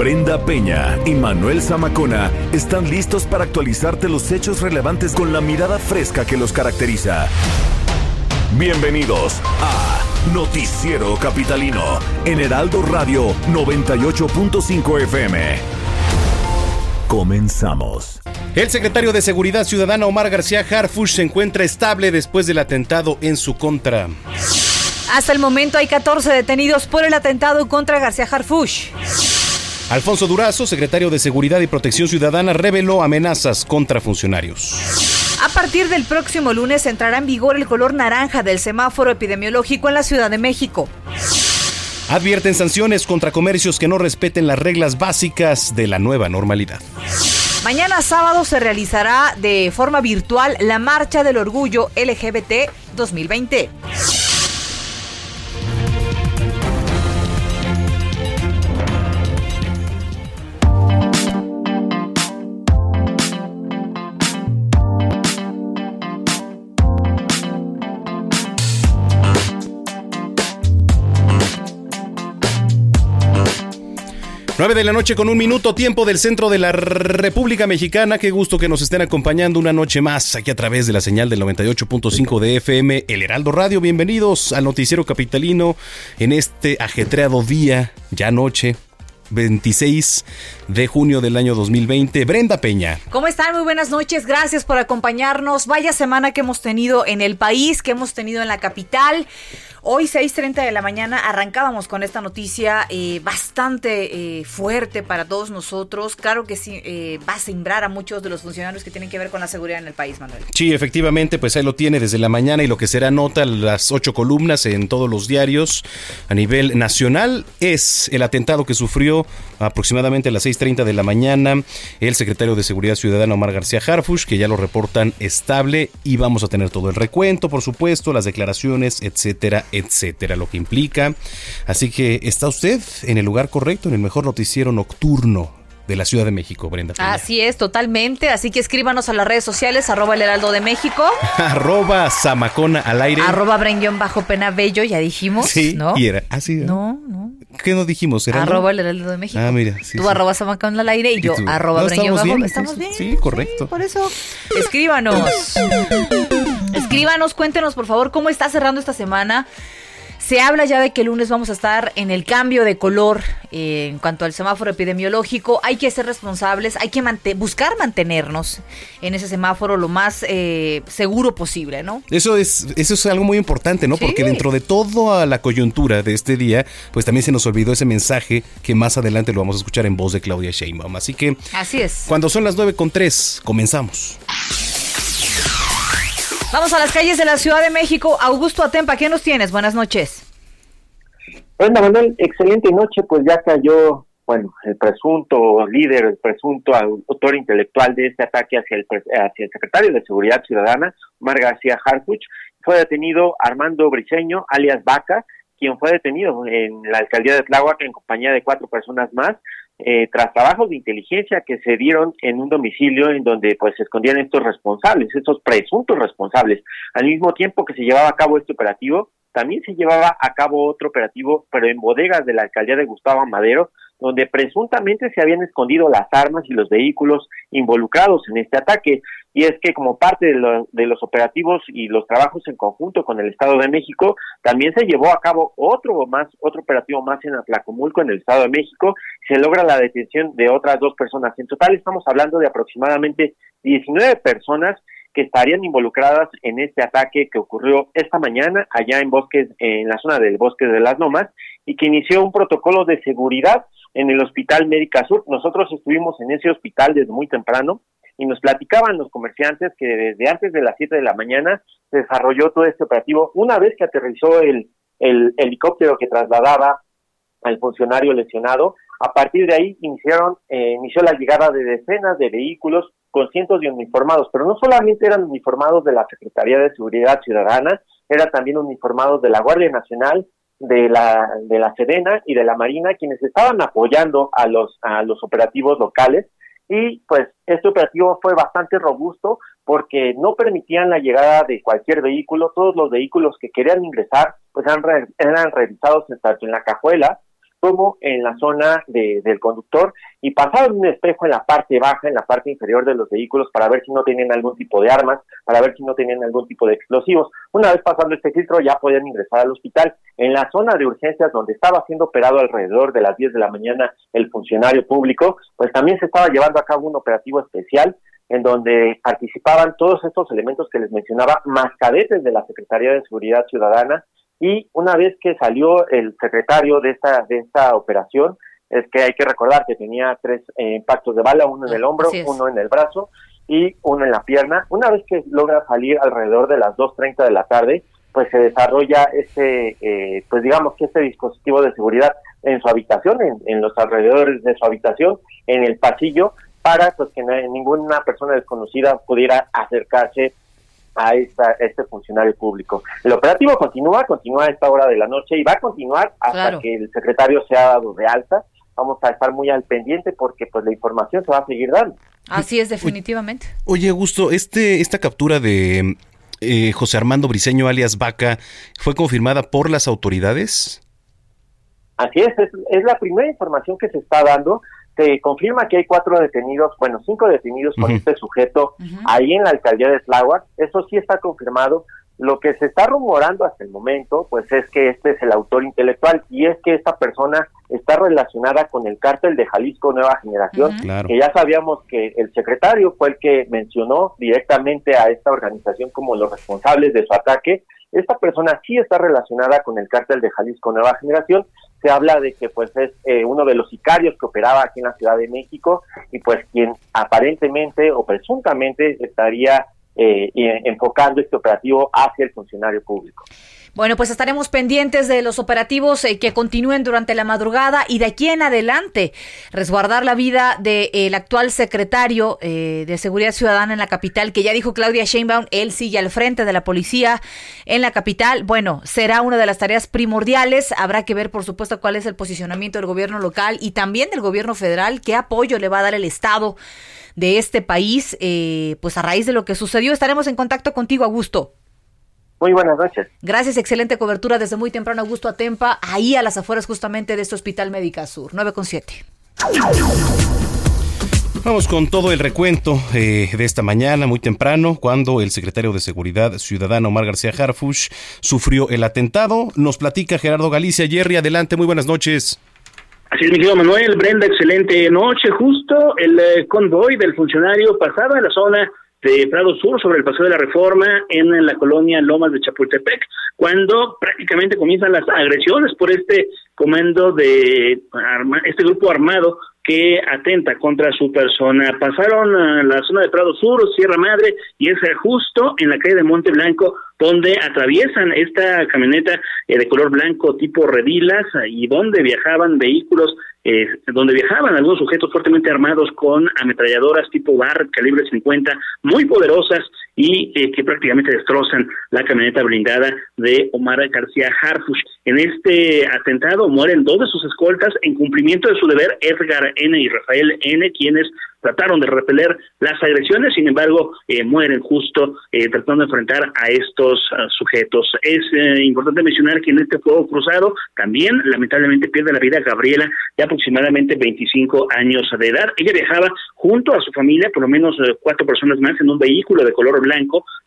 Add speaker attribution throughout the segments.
Speaker 1: Brenda Peña y Manuel Zamacona están listos para actualizarte los hechos relevantes con la mirada fresca que los caracteriza. Bienvenidos a Noticiero Capitalino en Heraldo Radio 98.5 FM. Comenzamos.
Speaker 2: El secretario de Seguridad Ciudadana Omar García Harfush se encuentra estable después del atentado en su contra.
Speaker 3: Hasta el momento hay 14 detenidos por el atentado contra García Harfush.
Speaker 2: Alfonso Durazo, secretario de Seguridad y Protección Ciudadana, reveló amenazas contra funcionarios.
Speaker 3: A partir del próximo lunes entrará en vigor el color naranja del semáforo epidemiológico en la Ciudad de México.
Speaker 2: Advierten sanciones contra comercios que no respeten las reglas básicas de la nueva normalidad.
Speaker 3: Mañana sábado se realizará de forma virtual la Marcha del Orgullo LGBT 2020.
Speaker 2: 9 de la noche con un minuto, tiempo del centro de la República Mexicana. Qué gusto que nos estén acompañando una noche más aquí a través de la señal del 98.5 de FM, El Heraldo Radio. Bienvenidos al Noticiero Capitalino en este ajetreado día, ya noche, 26 de junio del año 2020. Brenda Peña.
Speaker 3: ¿Cómo están? Muy buenas noches. Gracias por acompañarnos. Vaya semana que hemos tenido en el país, que hemos tenido en la capital. Hoy 6.30 de la mañana arrancábamos con esta noticia eh, bastante eh, fuerte para todos nosotros. Claro que sí, eh, va a sembrar a muchos de los funcionarios que tienen que ver con la seguridad en el país, Manuel.
Speaker 2: Sí, efectivamente, pues ahí lo tiene desde la mañana y lo que será nota las ocho columnas en todos los diarios a nivel nacional es el atentado que sufrió aproximadamente a las 6.30 de la mañana el secretario de Seguridad Ciudadana Omar García Harfush, que ya lo reportan estable y vamos a tener todo el recuento, por supuesto, las declaraciones, etcétera, etcétera, lo que implica. Así que está usted en el lugar correcto, en el mejor noticiero nocturno de la Ciudad de México, Brenda.
Speaker 3: Así es, totalmente. Así que escríbanos a las redes sociales, arroba el heraldo de México.
Speaker 2: arroba Zamacona al aire.
Speaker 3: Arroba Brenguión bajo pena bello, ya dijimos.
Speaker 2: Sí,
Speaker 3: ¿no?
Speaker 2: y era así.
Speaker 3: ¿no? no,
Speaker 2: ¿Qué nos dijimos?
Speaker 3: Arroba el heraldo de México.
Speaker 2: Ah, mira.
Speaker 3: tú arroba Zamacona al aire y, yo arroba Brenguión bajo.
Speaker 2: Bien,
Speaker 3: ¿Estamos bien?
Speaker 2: Sí, correcto.
Speaker 3: por eso, escríbanos. escríbanos, cuéntenos por favor cómo está cerrando esta semana. Se habla ya de que el lunes vamos a estar en el cambio de color eh, en cuanto al semáforo epidemiológico. Hay que ser responsables, hay que buscar mantenernos en ese semáforo lo más eh, seguro posible, ¿no?
Speaker 2: Eso es, eso es algo muy importante, ¿no? Porque dentro de toda la coyuntura de este día, pues también se nos olvidó ese mensaje que más adelante lo vamos a escuchar en voz de Claudia Sheinbaum. Así que...
Speaker 3: Así es.
Speaker 2: Cuando son las 9 con 3, comenzamos.
Speaker 3: Vamos a las calles de la Ciudad de México. Augusto Atempa, ¿qué nos tienes? Buenas noches.
Speaker 4: Bueno, Manuel, excelente noche, pues ya cayó, bueno, el presunto líder, el presunto autor intelectual de este ataque hacia el, hacia el secretario de Seguridad Ciudadana, Omar García Harfuch, fue detenido Armando Briceño, alias Vaca, quien fue detenido en la alcaldía de Tláhuac en compañía de cuatro personas más, eh, tras trabajos de inteligencia que se dieron en un domicilio en donde pues se escondían estos responsables, estos presuntos responsables. Al mismo tiempo que se llevaba a cabo este operativo, también se llevaba a cabo otro operativo, pero en bodegas de la alcaldía de Gustavo Madero, donde presuntamente se habían escondido las armas y los vehículos involucrados en este ataque. Y es que como parte de, de, los operativos y los trabajos en conjunto con el Estado de México, también se llevó a cabo otro más, otro operativo más en Atlacomulco, en el Estado de México, se logra la detención de otras dos personas. En total estamos hablando de aproximadamente 19 personas que estarían involucradas en este ataque que ocurrió esta mañana allá en bosques, en la zona del bosque de las Lomas, y que inició un protocolo de seguridad en el Hospital Médica Sur. Nosotros estuvimos en ese hospital desde muy temprano y nos platicaban los comerciantes que desde antes de las 7 de la mañana se desarrolló todo este operativo. Una vez que aterrizó el el helicóptero que trasladaba al funcionario lesionado. A partir de ahí iniciaron, eh, inició la llegada de decenas de vehículos con cientos de uniformados, pero no solamente eran uniformados de la Secretaría de Seguridad Ciudadana, eran también uniformados de la Guardia Nacional, de la de la Sedena y de la Marina, quienes estaban apoyando a los a los operativos locales. Y pues este operativo fue bastante robusto porque no permitían la llegada de cualquier vehículo, todos los vehículos que querían ingresar pues eran, eran revisados en la cajuela como en la zona de, del conductor y pasaban un espejo en la parte baja, en la parte inferior de los vehículos para ver si no tenían algún tipo de armas, para ver si no tenían algún tipo de explosivos. Una vez pasando este filtro ya podían ingresar al hospital. En la zona de urgencias donde estaba siendo operado alrededor de las 10 de la mañana el funcionario público, pues también se estaba llevando a cabo un operativo especial en donde participaban todos estos elementos que les mencionaba, más cadetes de la Secretaría de Seguridad Ciudadana, y una vez que salió el secretario de esta, de esta operación, es que hay que recordar que tenía tres eh, impactos de bala, uno en el hombro, uno en el brazo y uno en la pierna. Una vez que logra salir alrededor de las 2.30 de la tarde, pues se desarrolla este, eh, pues digamos que este dispositivo de seguridad en su habitación, en, en, los alrededores de su habitación, en el pasillo, para pues que ninguna persona desconocida pudiera acercarse a, esta, este funcionario público. El operativo continúa, continúa a esta hora de la noche y va a continuar hasta que el secretario sea dado de alta. Vamos a estar muy al pendiente porque pues la información se va a seguir dando.
Speaker 3: Así es, definitivamente.
Speaker 2: Oye, Augusto, este, esta captura de eh, José Armando Briceño alias Vaca fue confirmada por las autoridades.
Speaker 4: Así es, es, es la primera información que se está dando se confirma que hay cuatro detenidos, bueno, cinco detenidos con este sujeto ahí en la alcaldía de Tláhuac. Eso sí está confirmado. Lo que se está rumorando hasta el momento, pues es que este es el autor intelectual y es que esta persona está relacionada con el cártel de Jalisco Nueva Generación, que ya sabíamos que el secretario fue el que mencionó directamente a esta organización como los responsables de su ataque. Esta persona sí está relacionada con el cártel de Jalisco Nueva Generación se habla de que pues es eh, uno de los sicarios que operaba aquí en la Ciudad de México y pues quien aparentemente o presuntamente estaría eh, enfocando este operativo hacia el funcionario público.
Speaker 3: Bueno, pues estaremos pendientes de los operativos eh, que continúen durante la madrugada y de aquí en adelante resguardar la vida del actual secretario eh, de Seguridad Ciudadana en la capital, que ya dijo Claudia Sheinbaum, él sigue al frente de la policía en la capital. Bueno, será una de las tareas primordiales. Habrá que ver, por supuesto, cuál es el posicionamiento del gobierno local y también del gobierno federal, qué apoyo le va a dar el Estado de este país, eh, pues a raíz de lo que sucedió. Estaremos en contacto contigo, Augusto.
Speaker 4: Muy buenas noches.
Speaker 3: Gracias, excelente cobertura desde muy temprano, Augusto Atempa, ahí a las afueras justamente de este Hospital Médica Sur, 9 con 7.
Speaker 2: Vamos con todo el recuento eh, de esta mañana, muy temprano, cuando el secretario de Seguridad Ciudadana, Omar García Harfush, sufrió el atentado. Nos platica Gerardo Galicia. Jerry, adelante, muy buenas noches.
Speaker 5: Así es, mi querido Manuel, Brenda, excelente noche. Justo el eh, convoy del funcionario pasaba en la zona de Prado Sur sobre el Paseo de la Reforma en la colonia Lomas de Chapultepec, cuando prácticamente comienzan las agresiones por este comando de este grupo armado que atenta contra su persona. Pasaron a la zona de Prado Sur, Sierra Madre, y es justo en la calle de Monte Blanco donde atraviesan esta camioneta eh, de color blanco tipo redilas y donde viajaban vehículos eh, donde viajaban algunos sujetos fuertemente armados con ametralladoras tipo bar calibre 50 muy poderosas y que prácticamente destrozan la camioneta blindada de Omar García Harfush. En este atentado mueren dos de sus escoltas en cumplimiento de su deber Edgar N. y Rafael N., quienes trataron de repeler las agresiones, sin embargo, eh, mueren justo eh, tratando de enfrentar a estos ah, sujetos. Es eh, importante mencionar que en este fuego cruzado también lamentablemente pierde la vida Gabriela, de aproximadamente 25 años de edad. Ella viajaba junto a su familia, por lo menos cuatro personas más, en un vehículo de color blanco,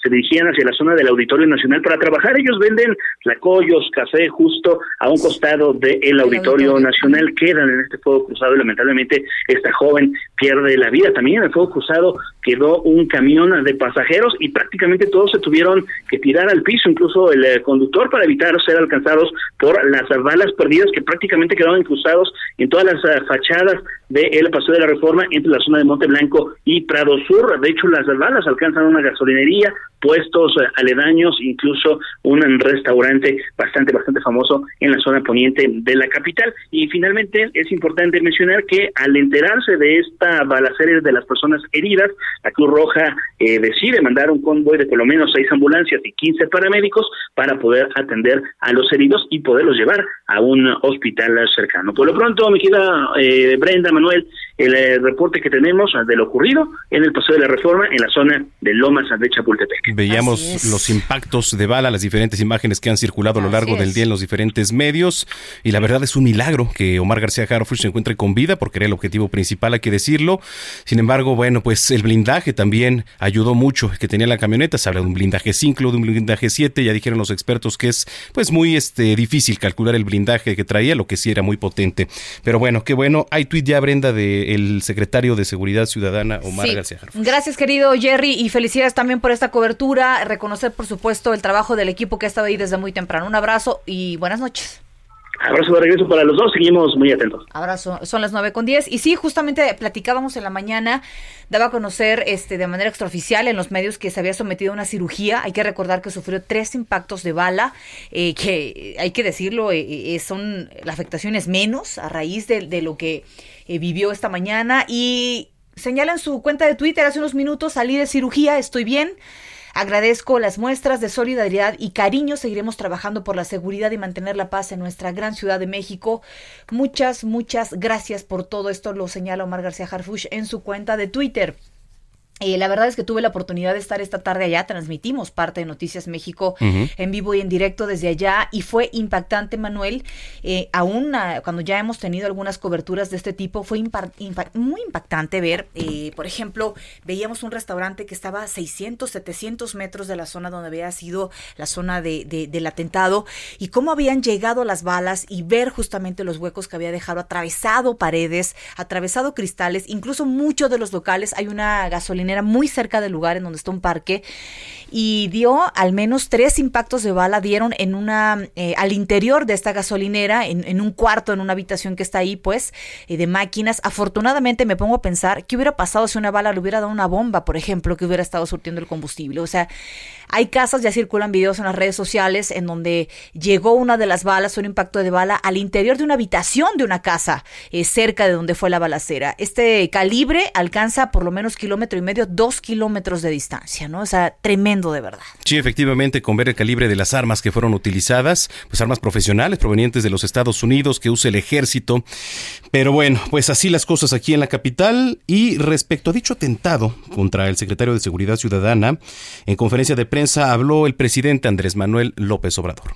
Speaker 5: se dirigían hacia la zona del Auditorio Nacional para trabajar. Ellos venden lacoyos, café, justo a un costado del Auditorio Nacional. Quedan en este fuego cruzado y lamentablemente esta joven pierde la vida. También en el fuego cruzado quedó un camión de pasajeros y prácticamente todos se tuvieron que tirar al piso, incluso el eh, conductor para evitar ser alcanzados por las balas perdidas que prácticamente quedaron incrustados en todas las eh, fachadas del el Paseo de la Reforma entre la zona de Monte Blanco y Prado Sur. De hecho, las balas alcanzan una gasolinería, puestos aledaños, incluso un restaurante bastante, bastante famoso en la zona poniente de la capital. Y finalmente es importante mencionar que al enterarse de esta balacera de las personas heridas, la Cruz Roja eh, decide mandar un convoy de por lo menos seis ambulancias y 15 paramédicos para poder atender a los heridos y poderlos llevar a un hospital cercano. Por lo pronto, mi querida eh, Brenda, Manuel, el eh, reporte que tenemos de lo ocurrido en el Paseo de la Reforma en la zona de Lomas de Chapultepec.
Speaker 2: Veíamos los impactos de bala, las diferentes imágenes que han circulado a lo largo del día en los diferentes medios y la verdad es un milagro que Omar García Harfuch se encuentre con vida porque era el objetivo principal, hay que decirlo. Sin embargo, bueno, pues el blindaje también ayudó mucho que tenía la camioneta, se habla de un blindaje 5, de un blindaje 7, ya dijeron los expertos que es pues muy este difícil calcular el blindaje que traía, lo que sí era muy potente. Pero bueno, qué bueno, hay tuit ya Brenda del secretario de Seguridad Ciudadana Omar García Harfuch.
Speaker 3: Gracias, querido Jerry, y felicidades también por esta cobertura. Reconocer, por supuesto, el trabajo del equipo que ha estado ahí desde muy temprano. Un abrazo y buenas noches.
Speaker 5: Abrazo de regreso para los dos, seguimos muy atentos.
Speaker 3: Abrazo, son las nueve con diez. Y sí, justamente platicábamos en la mañana, daba a conocer este de manera extraoficial en los medios que se había sometido a una cirugía. Hay que recordar que sufrió tres impactos de bala, eh, que hay que decirlo, eh, eh, son la afectación es menos a raíz de, de lo que vivió esta mañana. Y señala en su cuenta de Twitter hace unos minutos, salí de cirugía, estoy bien. Agradezco las muestras de solidaridad y cariño. Seguiremos trabajando por la seguridad y mantener la paz en nuestra gran ciudad de México. Muchas, muchas gracias por todo esto, lo señala Omar García Harfush en su cuenta de Twitter. Eh, la verdad es que tuve la oportunidad de estar esta tarde allá, transmitimos parte de Noticias México en vivo y en directo desde allá y fue impactante, Manuel, eh, aún ah, cuando ya hemos tenido algunas coberturas de este tipo, fue muy impactante ver, eh, por ejemplo, veíamos un restaurante que estaba a 600, 700 metros de la zona donde había sido la zona de, del atentado y cómo habían llegado las balas y ver justamente los huecos que había dejado, atravesado paredes, atravesado cristales, incluso muchos de los locales, hay una gasolina era muy cerca del lugar en donde está un parque y dio al menos tres impactos de bala, dieron en una, eh, al interior de esta gasolinera, en, un cuarto, en una habitación que está ahí, pues, eh, de máquinas. Afortunadamente me pongo a pensar, ¿qué hubiera pasado si una bala le hubiera dado una bomba, por ejemplo, que hubiera estado surtiendo el combustible? O sea, hay casas, ya circulan videos en las redes sociales en donde llegó una de las balas, un impacto de bala, al interior de una habitación de una casa, eh, cerca de donde fue la balacera. Este calibre alcanza por lo menos kilómetro y medio, dos kilómetros de distancia, ¿no? O sea, tremendo de verdad.
Speaker 2: Sí, efectivamente, con ver el calibre de las armas que fueron utilizadas, pues armas profesionales provenientes de los Estados Unidos que usa el ejército. Pero bueno, pues así las cosas aquí en la capital. Y respecto a dicho atentado contra el secretario de Seguridad Ciudadana, en conferencia de prensa habló el presidente Andrés Manuel López Obrador.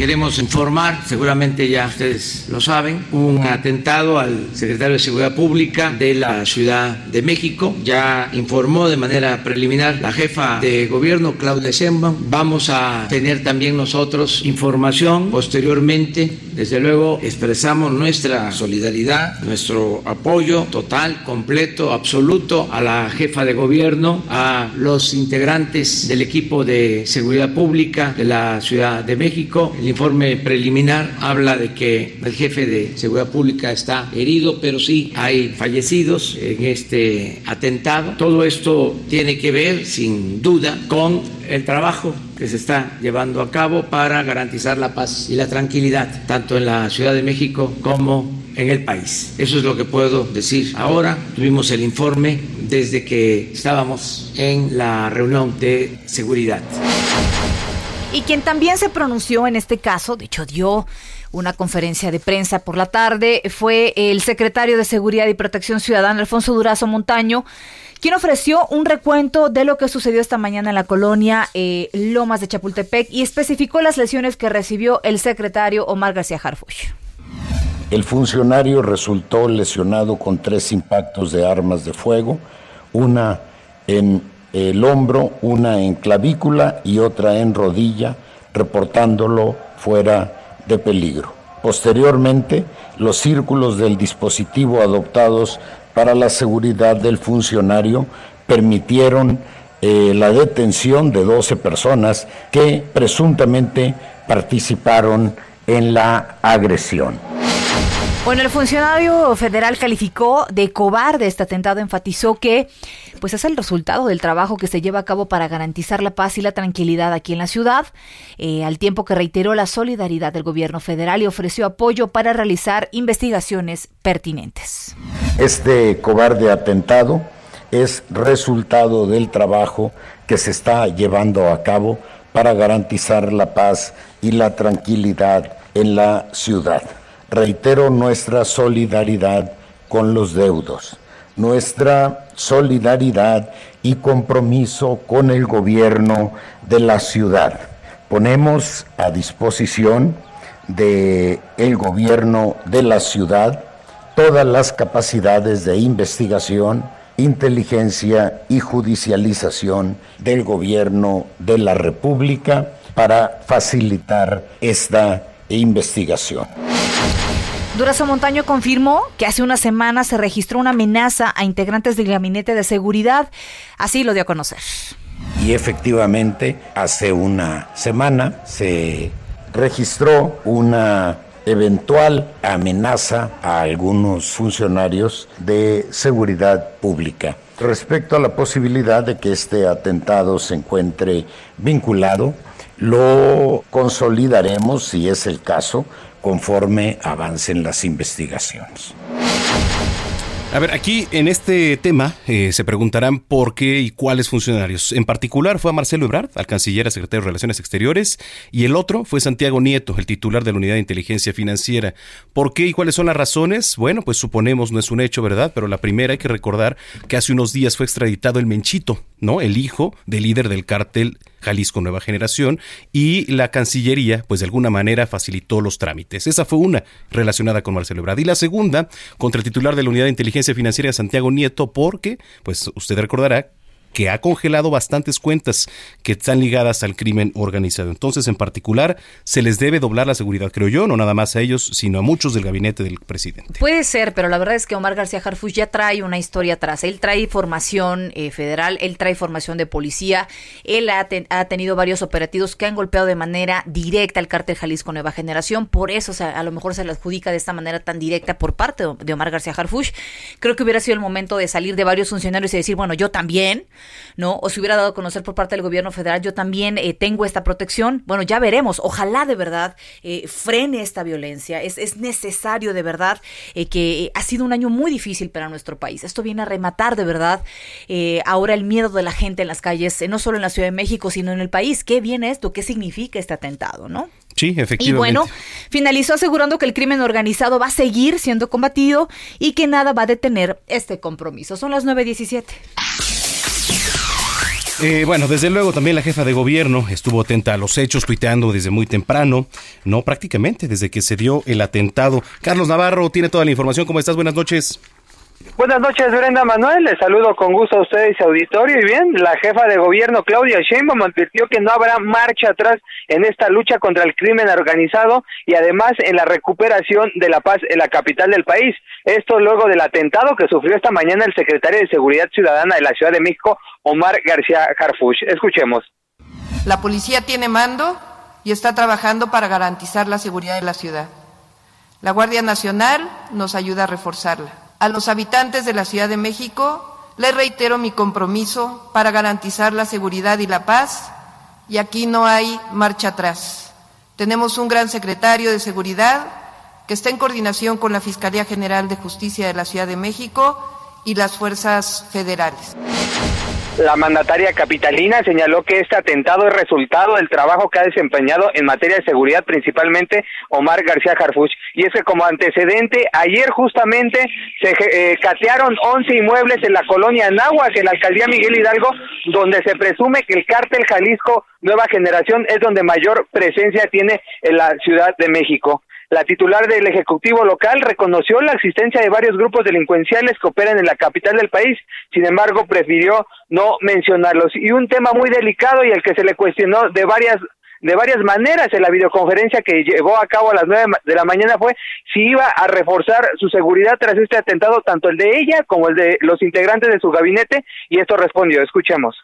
Speaker 6: Queremos informar, seguramente ya ustedes lo saben, un atentado al secretario de Seguridad Pública de la Ciudad de México. Ya informó de manera preliminar la jefa de gobierno, Claudia Sheinbaum. Vamos a tener también nosotros información posteriormente. Desde luego expresamos nuestra solidaridad, nuestro apoyo total, completo, absoluto a la jefa de gobierno, a los integrantes del equipo de seguridad pública de la Ciudad de México el informe preliminar habla de que el jefe de seguridad pública está herido, pero sí hay fallecidos en este atentado. Todo esto tiene que ver, sin duda, con el trabajo que se está llevando a cabo para garantizar la paz y la tranquilidad, tanto en la Ciudad de México como en el país. Eso es lo que puedo decir ahora. Tuvimos el informe desde que estábamos en la reunión de seguridad.
Speaker 3: Y quien también se pronunció en este caso, de hecho dio una conferencia de prensa por la tarde, fue el secretario de Seguridad y Protección Ciudadana, Alfonso Durazo Montaño, quien ofreció un recuento de lo que sucedió esta mañana en la colonia eh, Lomas de Chapultepec y especificó las lesiones que recibió el secretario Omar García Harfuch.
Speaker 7: El funcionario resultó lesionado con tres impactos de armas de fuego, una en el hombro, una en clavícula y otra en rodilla, reportándolo fuera de peligro. Posteriormente, los círculos del dispositivo adoptados para la seguridad del funcionario permitieron eh, la detención de 12 personas que presuntamente participaron en la agresión.
Speaker 3: Bueno, el funcionario federal calificó de cobarde este atentado, enfatizó que pues es el resultado del trabajo que se lleva a cabo para garantizar la paz y la tranquilidad aquí en la ciudad, eh, al tiempo que reiteró la solidaridad del gobierno federal y ofreció apoyo para realizar investigaciones pertinentes.
Speaker 7: Este cobarde atentado es resultado del trabajo que se está llevando a cabo para garantizar la paz y la tranquilidad en la ciudad reitero nuestra solidaridad con los deudos, nuestra solidaridad y compromiso con el gobierno de la ciudad. Ponemos a disposición del el gobierno de la ciudad todas las capacidades de investigación, inteligencia y judicialización del gobierno de la República para facilitar esta investigación.
Speaker 3: Durazo Montaño confirmó que hace una semana se registró una amenaza a integrantes del gabinete de seguridad. Así lo dio a conocer.
Speaker 7: Y efectivamente, hace una semana se registró una eventual amenaza a algunos funcionarios de seguridad pública. Respecto a la posibilidad de que este atentado se encuentre vinculado, lo consolidaremos, si es el caso, conforme avancen las investigaciones.
Speaker 2: A ver, aquí en este tema eh, se preguntarán por qué y cuáles funcionarios. En particular fue a Marcelo Ebrard, al canciller, secretario de Relaciones Exteriores, y el otro fue Santiago Nieto, el titular de la Unidad de Inteligencia Financiera. ¿Por qué y cuáles son las razones? Bueno, pues suponemos no es un hecho, ¿verdad? Pero la primera hay que recordar que hace unos días fue extraditado el Menchito, ¿no? El hijo del líder del cártel Jalisco Nueva Generación y la Cancillería, pues de alguna manera facilitó los trámites. Esa fue una relacionada con Marcelo Ebrard. Y la segunda, contra el titular de la Unidad de Inteligencia Financiera, Santiago Nieto, porque, pues usted recordará que ha congelado bastantes cuentas que están ligadas al crimen organizado. Entonces, en particular, se les debe doblar la seguridad, creo yo, no nada más a ellos, sino a muchos del gabinete del presidente.
Speaker 3: Puede ser, pero la verdad es que Omar García Harfuch ya trae una historia atrás. Él trae formación eh, federal, él trae formación de policía, él ha, tenido varios operativos que han golpeado de manera directa al cártel Jalisco Nueva Generación, por eso a lo mejor se le adjudica de esta manera tan directa por parte de Omar García Harfuch. Creo que hubiera sido el momento de salir de varios funcionarios y decir, bueno, yo también ¿no? O si hubiera dado a conocer por parte del gobierno federal, yo también eh, tengo esta protección. Bueno, ya veremos. Ojalá de verdad eh, frene esta violencia. Es, es necesario de verdad eh, que ha sido un año muy difícil para nuestro país. Esto viene a rematar de verdad ahora el miedo de la gente en las calles, no solo en la Ciudad de México, sino en el país. ¿Qué viene esto? ¿Qué significa este atentado, no?
Speaker 2: Sí, efectivamente.
Speaker 3: Y bueno, finalizó asegurando que el crimen organizado va a seguir siendo combatido y que nada va a detener este compromiso. Son las 9.17.
Speaker 2: Eh, bueno, desde luego también la jefa de gobierno estuvo atenta a los hechos, tuiteando desde muy temprano, no prácticamente desde que se dio el atentado. Carlos Navarro tiene toda la información. ¿Cómo estás? Buenas noches.
Speaker 8: Buenas noches, Brenda Manuel. Les saludo con gusto a ustedes y auditorio. Y bien, la jefa de gobierno, Claudia Sheinbaum, advirtió que no habrá marcha atrás en esta lucha contra el crimen organizado y además en la recuperación de la paz en la capital del país. Esto luego del atentado que sufrió esta mañana el secretario de Seguridad Ciudadana de la Ciudad de México, Omar García Harfuch. Escuchemos.
Speaker 9: La policía tiene mando y está trabajando para garantizar la seguridad de la ciudad. La Guardia Nacional nos ayuda a reforzarla. A los habitantes de la Ciudad de México les reitero mi compromiso para garantizar la seguridad y la paz y aquí no hay marcha atrás. Tenemos un gran secretario de Seguridad que está en coordinación con la Fiscalía General de Justicia de la Ciudad de México y las fuerzas federales.
Speaker 8: La mandataria capitalina señaló que este atentado es resultado del trabajo que ha desempeñado en materia de seguridad, principalmente Omar García Harfuch. Y es que como antecedente, ayer justamente se eh, catearon 11 inmuebles en la colonia Anáhuac, en la alcaldía Miguel Hidalgo, donde se presume que el cártel Jalisco Nueva Generación es donde mayor presencia tiene en la Ciudad de México. La titular del Ejecutivo local reconoció la existencia de varios grupos delincuenciales que operan en la capital del país, sin embargo prefirió no mencionarlos. Y un tema muy delicado y el que se le cuestionó de varias de varias maneras en la videoconferencia que llevó a cabo a las nueve de la mañana fue si iba a reforzar su seguridad tras este atentado, tanto el de ella como el de los integrantes de su gabinete, y esto respondió. Escuchemos.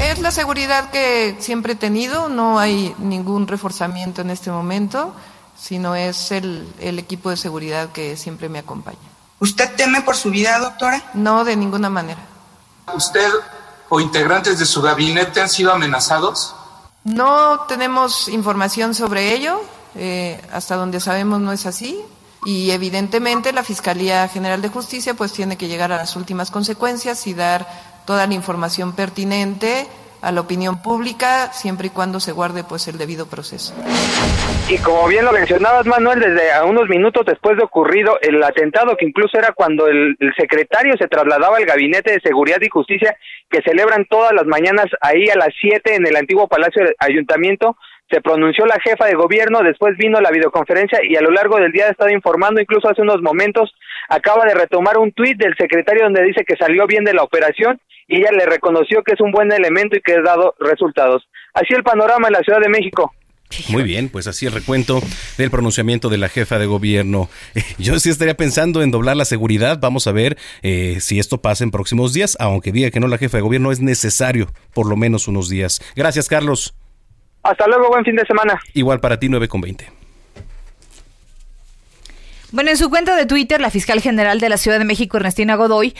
Speaker 9: Es la seguridad que siempre he tenido, no hay ningún reforzamiento en este momento sino es el, el equipo de seguridad que siempre me acompaña.
Speaker 10: ¿Usted teme por su vida, doctora?
Speaker 9: No, de ninguna manera.
Speaker 11: ¿Usted o integrantes de su gabinete han sido amenazados?
Speaker 9: No tenemos información sobre ello. Eh, hasta donde sabemos no es así. Y evidentemente la Fiscalía General de Justicia pues tiene que llegar a las últimas consecuencias y dar toda la información pertinente a la opinión pública siempre y cuando se guarde pues el debido proceso.
Speaker 8: Y como bien lo mencionabas Manuel, desde a unos minutos después de ocurrido el atentado que incluso era cuando el, el secretario se trasladaba al gabinete de seguridad y justicia que celebran todas las mañanas ahí a las 7 en el antiguo Palacio del Ayuntamiento, se pronunció la jefa de gobierno, después vino la videoconferencia y a lo largo del día ha estado informando, incluso hace unos momentos acaba de retomar un tuit del secretario donde dice que salió bien de la operación y ella le reconoció que es un buen elemento y que ha dado resultados. Así el panorama en la Ciudad de México.
Speaker 2: Muy bien, pues así el recuento del pronunciamiento de la jefa de gobierno. Yo sí estaría pensando en doblar la seguridad. Vamos a ver eh, si esto pasa en próximos días, aunque diga que no la jefa de gobierno es necesario por lo menos unos días. Gracias, Carlos.
Speaker 8: Hasta luego, buen fin de semana.
Speaker 2: Igual para ti, 9 con 20.
Speaker 3: Bueno, en su cuenta de Twitter, la fiscal general de la Ciudad de México, Ernestina Godoy,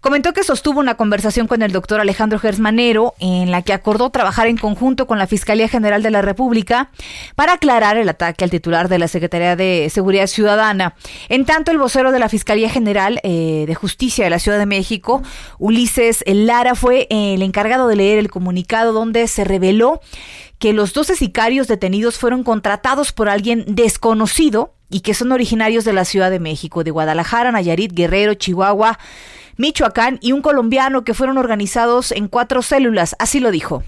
Speaker 3: comentó que sostuvo una conversación con el doctor Alejandro Gersmanero en la que acordó trabajar en conjunto con la Fiscalía General de la República para aclarar el ataque al titular de la Secretaría de Seguridad Ciudadana. En tanto, el vocero de la Fiscalía General eh, de Justicia de la Ciudad de México, Ulises Lara, fue el encargado de leer el comunicado donde se reveló que los 12 sicarios detenidos fueron contratados por alguien desconocido y que son originarios de la Ciudad de México, de Guadalajara, Nayarit, Guerrero, Chihuahua, Michoacán y un colombiano que fueron organizados en cuatro células, así lo dijo.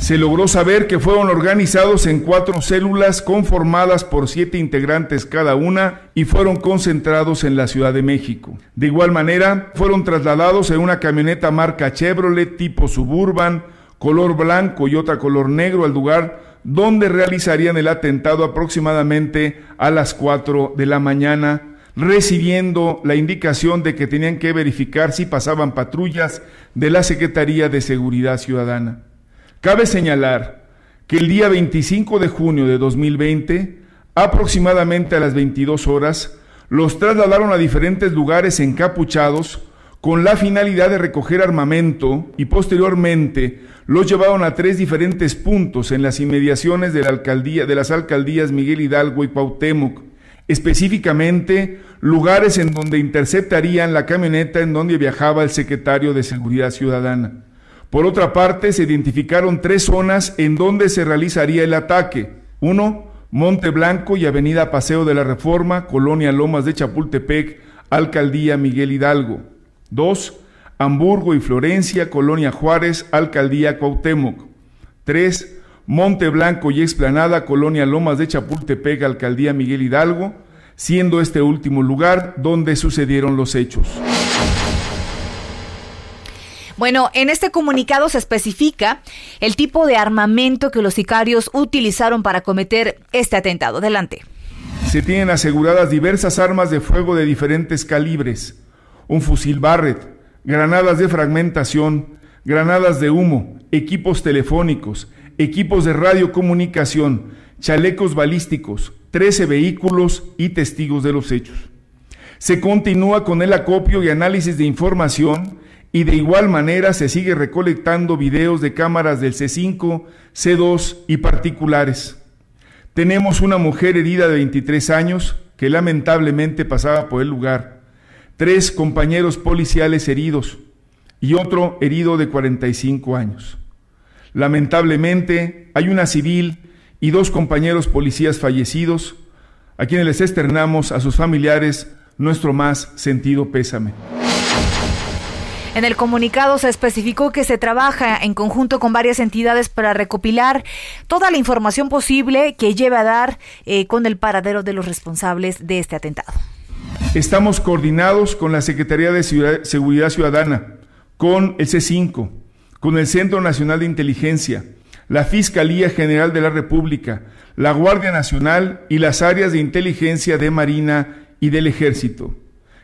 Speaker 12: Se logró saber que fueron organizados en cuatro células conformadas por siete integrantes cada una y fueron concentrados en la Ciudad de México. De igual manera, fueron trasladados en una camioneta marca Chevrolet tipo Suburban, color blanco y otra color negro al lugar donde realizarían el atentado aproximadamente a las 4 de la mañana, recibiendo la indicación de que tenían que verificar si pasaban patrullas de la Secretaría de Seguridad Ciudadana. Cabe señalar que el día 25 de junio de 2020, aproximadamente a las 22 horas, los trasladaron a diferentes lugares encapuchados con la finalidad de recoger armamento y posteriormente los llevaron a tres diferentes puntos en las inmediaciones de la alcaldía de las alcaldías Miguel Hidalgo y Cuauhtémoc, específicamente lugares en donde interceptarían la camioneta en donde viajaba el secretario de Seguridad Ciudadana. Por otra parte, se identificaron tres zonas en donde se realizaría el ataque. Uno, Monte Blanco y Avenida Paseo de la Reforma, Colonia Lomas de Chapultepec, Alcaldía Miguel Hidalgo. Dos, Hamburgo y Florencia, Colonia Juárez, Alcaldía Cuauhtémoc. 3. Monte Blanco y Explanada, Colonia Lomas de Chapultepec, Alcaldía Miguel Hidalgo, siendo este último lugar donde sucedieron los hechos.
Speaker 3: Bueno, en este comunicado se especifica el tipo de armamento que los sicarios utilizaron para cometer este atentado. Adelante.
Speaker 12: Se tienen aseguradas diversas armas de fuego de diferentes calibres, un fusil Barrett, granadas de fragmentación, granadas de humo, equipos telefónicos, equipos de radiocomunicación, chalecos balísticos, 13 vehículos y testigos de los hechos. Se continúa con el acopio y análisis de información y de igual manera se sigue recolectando videos de cámaras del C5, C2 y particulares. Tenemos una mujer herida de 23 años que lamentablemente pasaba por el lugar tres compañeros policiales heridos y otro herido de 45 años. Lamentablemente, hay una civil y dos compañeros policías fallecidos, a quienes les externamos a sus familiares nuestro más sentido pésame.
Speaker 3: En el comunicado se especificó que se trabaja en conjunto con varias entidades para recopilar toda la información posible que lleve a dar eh, con el paradero de los responsables de este atentado.
Speaker 12: Estamos coordinados con la Secretaría de Seguridad Ciudadana, con el C5, con el Centro Nacional de Inteligencia, la Fiscalía General de la República, la Guardia Nacional y las áreas de inteligencia de Marina y del Ejército.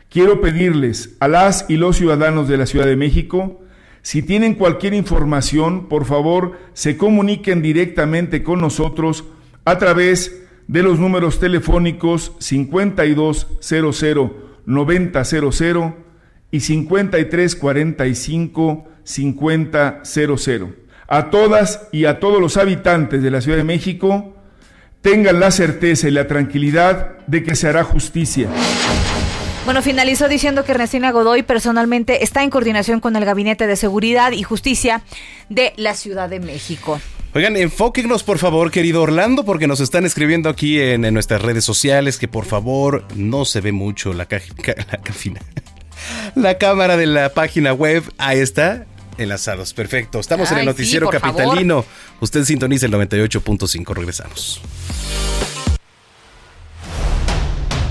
Speaker 12: Quiero pedirles a las y los ciudadanos de la Ciudad de México, si tienen cualquier información, por favor, se comuniquen directamente con nosotros a través de los números telefónicos 5200-9000 y 5345-5000. A todas y a todos los habitantes de la Ciudad de México, tengan la certeza y la tranquilidad de que se hará justicia.
Speaker 3: Bueno, finalizó diciendo que Ernestina Godoy personalmente está en coordinación con el Gabinete de Seguridad y Justicia de la Ciudad de México.
Speaker 2: Oigan, enfóquenos por favor, querido Orlando, porque nos están escribiendo aquí en, en nuestras redes sociales que por favor no se ve mucho la, ca la, la cámara de la página web. Ahí está, enlazados. Perfecto. Estamos Ay, en el noticiero sí, capitalino. Favor. Usted sintoniza el 98.5. Regresamos.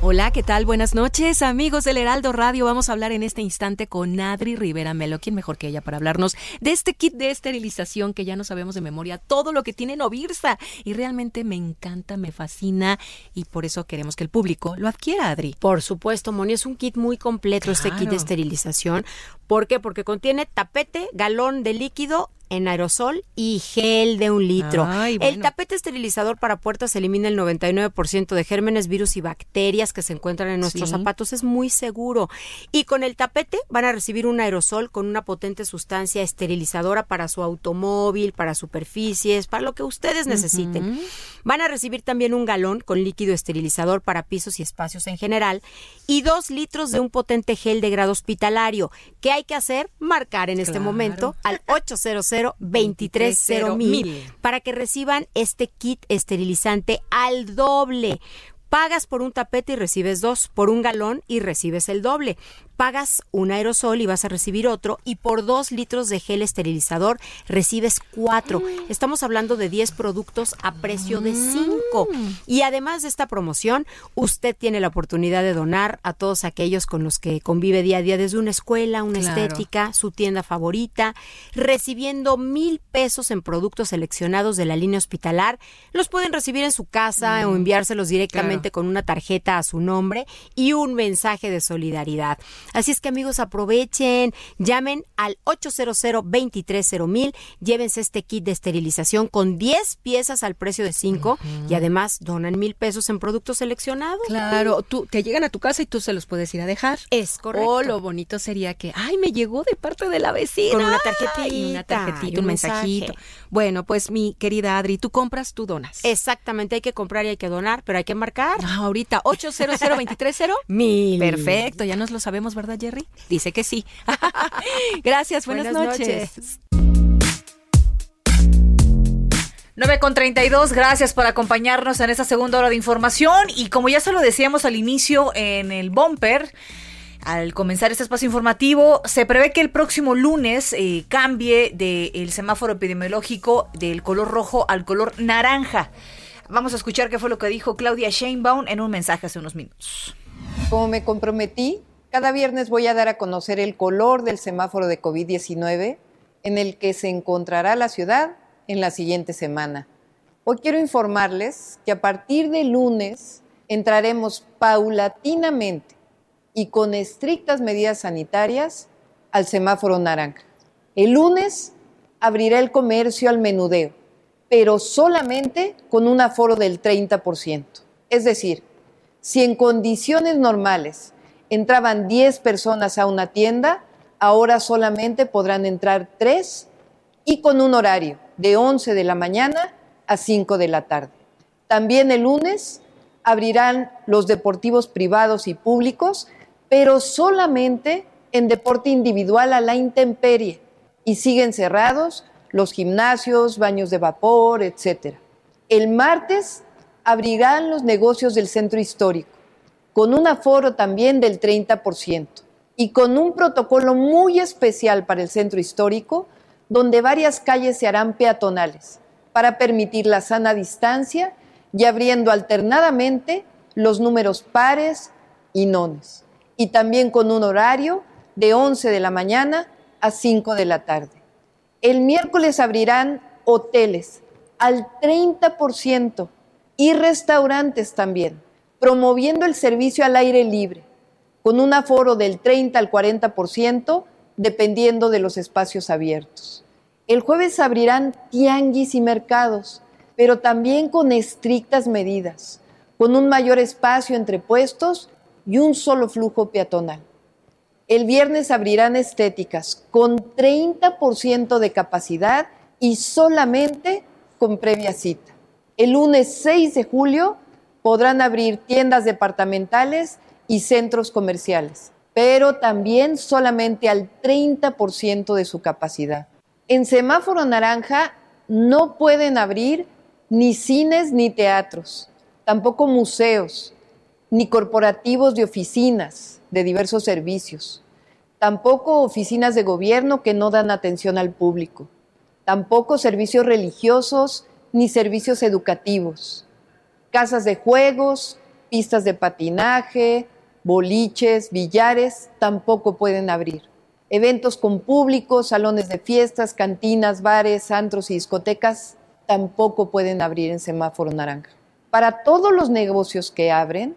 Speaker 13: Hola, ¿qué tal? Buenas noches, amigos del Heraldo Radio. Vamos a hablar en este instante con Adri Rivera Melo. ¿Quién mejor que ella para hablarnos de este kit de esterilización que ya no sabemos de memoria todo lo que tiene Novirsa? Y realmente me encanta, me fascina y por eso queremos que el público lo adquiera, Adri.
Speaker 14: Por supuesto, Moni, es un kit muy completo claro. este kit de esterilización. ¿Por qué? Porque contiene tapete, galón de líquido, en aerosol y gel de un litro. Ay, bueno. El tapete esterilizador para puertas elimina el 99% de gérmenes, virus y bacterias que se encuentran en nuestros sí. zapatos. Es muy seguro. Y con el tapete van a recibir un aerosol con una potente sustancia esterilizadora para su automóvil, para superficies, para lo que ustedes necesiten. Uh -huh. Van a recibir también un galón con líquido esterilizador para pisos y espacios en general y dos litros de un potente gel de grado hospitalario. ¿Qué hay que hacer? Marcar en este momento al 800 230 mil para que reciban este kit esterilizante al doble. Pagas por un tapete y recibes dos, por un galón y recibes el doble pagas un aerosol y vas a recibir otro y por dos litros de gel esterilizador recibes cuatro. Estamos hablando de 10 productos a precio de cinco. Y además de esta promoción, usted tiene la oportunidad de donar a todos aquellos con los que convive día a día desde una escuela, una claro. estética, su tienda favorita, recibiendo mil pesos en productos seleccionados de la línea hospitalar. Los pueden recibir en su casa mm. o enviárselos directamente claro. con una tarjeta a su nombre y un mensaje de solidaridad. Así es que amigos, aprovechen, llamen al 800 mil, llévense este kit de esterilización con 10 piezas al precio de 5 uh -huh. y además donan mil pesos en productos seleccionados.
Speaker 13: Claro, tú te llegan a tu casa y tú se los puedes ir a dejar.
Speaker 14: Es correcto.
Speaker 13: O lo bonito sería que, ay, me llegó de parte de la vecina.
Speaker 14: Con una tarjetita.
Speaker 13: Y una tarjetita, un, un mensajito. Bueno, pues mi querida Adri, tú compras, tú donas.
Speaker 14: Exactamente, hay que comprar y hay que donar, pero hay que marcar.
Speaker 13: No, ahorita, 800
Speaker 14: mil.
Speaker 13: Perfecto, ya nos lo sabemos, ¿verdad, Jerry? Dice que sí. Gracias, buenas, buenas noches. noches.
Speaker 3: 9 con 32, gracias por acompañarnos en esta segunda hora de información y como ya se lo decíamos al inicio en el bumper, al comenzar este espacio informativo, se prevé que el próximo lunes eh, cambie del de semáforo epidemiológico del color rojo al color naranja. Vamos a escuchar qué fue lo que dijo Claudia Sheinbaum en un mensaje hace unos minutos.
Speaker 15: Como me comprometí, cada viernes voy a dar a conocer el color del semáforo de COVID-19 en el que se encontrará la ciudad en la siguiente semana. Hoy quiero informarles que a partir de lunes entraremos paulatinamente y con estrictas medidas sanitarias al semáforo naranja. El lunes abrirá el comercio al menudeo, pero solamente con un aforo del 30%. Es decir, si en condiciones normales entraban 10 personas a una tienda, ahora solamente podrán entrar 3 y con un horario de 11 de la mañana a 5 de la tarde. También el lunes abrirán los deportivos privados y públicos, pero solamente en deporte individual a la intemperie y siguen cerrados los gimnasios, baños de vapor, etc. El martes abrirán los negocios del centro histórico, con un aforo también del 30% y con un protocolo muy especial para el centro histórico donde varias calles se harán peatonales para permitir la sana distancia y abriendo alternadamente los números pares y nones. Y también con un horario de 11 de la mañana a 5 de la tarde. El miércoles abrirán hoteles al 30% y restaurantes también, promoviendo el servicio al aire libre, con un aforo del 30 al 40%, dependiendo de los espacios abiertos. El jueves abrirán tianguis y mercados, pero también con estrictas medidas, con un mayor espacio entre puestos y un solo flujo peatonal. El viernes abrirán estéticas con 30% de capacidad y solamente con previa cita. El lunes 6 de julio podrán abrir tiendas departamentales y centros comerciales, pero también solamente al 30% de su capacidad. En semáforo naranja no pueden abrir ni cines ni teatros, tampoco museos, ni corporativos de oficinas de diversos servicios, tampoco oficinas de gobierno que no dan atención al público, tampoco servicios religiosos ni servicios educativos, casas de juegos, pistas de patinaje, boliches, billares, tampoco pueden abrir. Eventos con público, salones de fiestas, cantinas, bares, antros y discotecas tampoco pueden abrir en semáforo naranja. Para todos los negocios que abren,